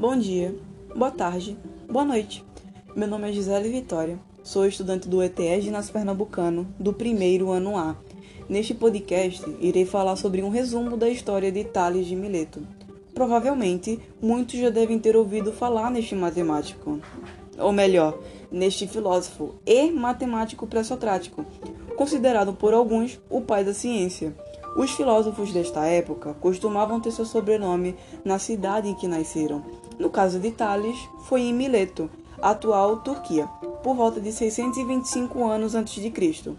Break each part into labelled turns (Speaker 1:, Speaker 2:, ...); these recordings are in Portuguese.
Speaker 1: Bom dia, boa tarde, boa noite. Meu nome é Gisele Vitória, sou estudante do ETE Ginásio Pernambucano, do primeiro ano A. Neste podcast, irei falar sobre um resumo da história de Tales de Mileto. Provavelmente, muitos já devem ter ouvido falar neste matemático, ou melhor, neste filósofo e matemático pré-socrático, considerado por alguns o pai da ciência. Os filósofos desta época costumavam ter seu sobrenome na cidade em que nasceram. No caso de Tales, foi em Mileto, atual Turquia, por volta de 625 anos antes de Cristo.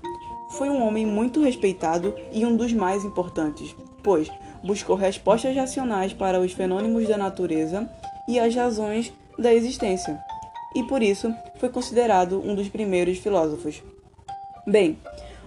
Speaker 1: Foi um homem muito respeitado e um dos mais importantes, pois buscou respostas racionais para os fenômenos da natureza e as razões da existência, e por isso foi considerado um dos primeiros filósofos. Bem,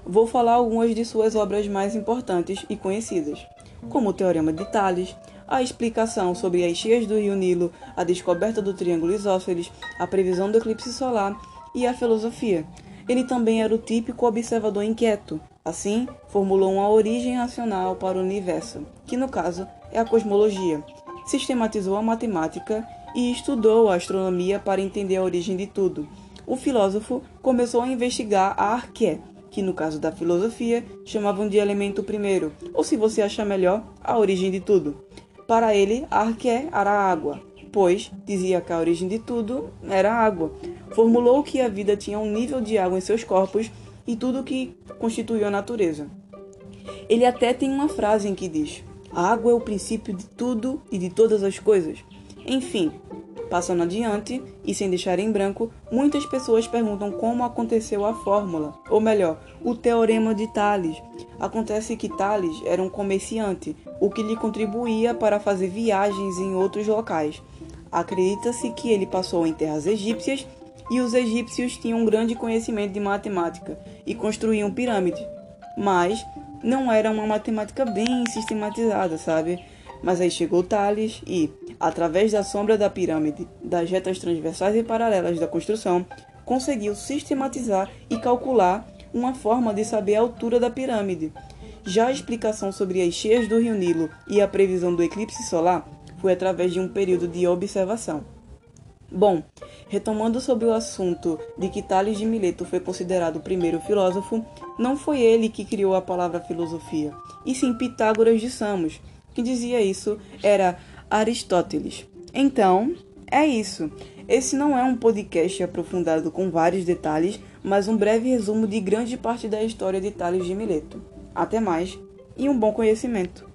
Speaker 1: vou falar algumas de suas obras mais importantes e conhecidas, como o Teorema de Tales, a explicação sobre as cheias do rio Nilo, a descoberta do triângulo isósceles, a previsão do eclipse solar e a filosofia. Ele também era o típico observador inquieto, assim, formulou uma origem racional para o universo, que no caso é a cosmologia. Sistematizou a matemática e estudou a astronomia para entender a origem de tudo. O filósofo começou a investigar a arqué, que no caso da filosofia chamavam de elemento primeiro, ou se você achar melhor, a origem de tudo. Para ele, arqué era a água, pois dizia que a origem de tudo era a água. Formulou que a vida tinha um nível de água em seus corpos e tudo que constituiu a natureza. Ele até tem uma frase em que diz: A água é o princípio de tudo e de todas as coisas. Enfim, Passando adiante, e sem deixar em branco, muitas pessoas perguntam como aconteceu a fórmula, ou melhor, o teorema de Tales. Acontece que Tales era um comerciante, o que lhe contribuía para fazer viagens em outros locais. Acredita-se que ele passou em terras egípcias e os egípcios tinham um grande conhecimento de matemática e construíam pirâmides. Mas não era uma matemática bem sistematizada, sabe? Mas aí chegou Tales e, através da sombra da pirâmide, das retas transversais e paralelas da construção, conseguiu sistematizar e calcular uma forma de saber a altura da pirâmide. Já a explicação sobre as cheias do rio Nilo e a previsão do eclipse solar foi através de um período de observação. Bom, retomando sobre o assunto de que Tales de Mileto foi considerado o primeiro filósofo, não foi ele que criou a palavra filosofia, e sim Pitágoras de Samos, que dizia isso era Aristóteles. Então, é isso. Esse não é um podcast aprofundado com vários detalhes, mas um breve resumo de grande parte da história de Tales de Mileto. Até mais e um bom conhecimento.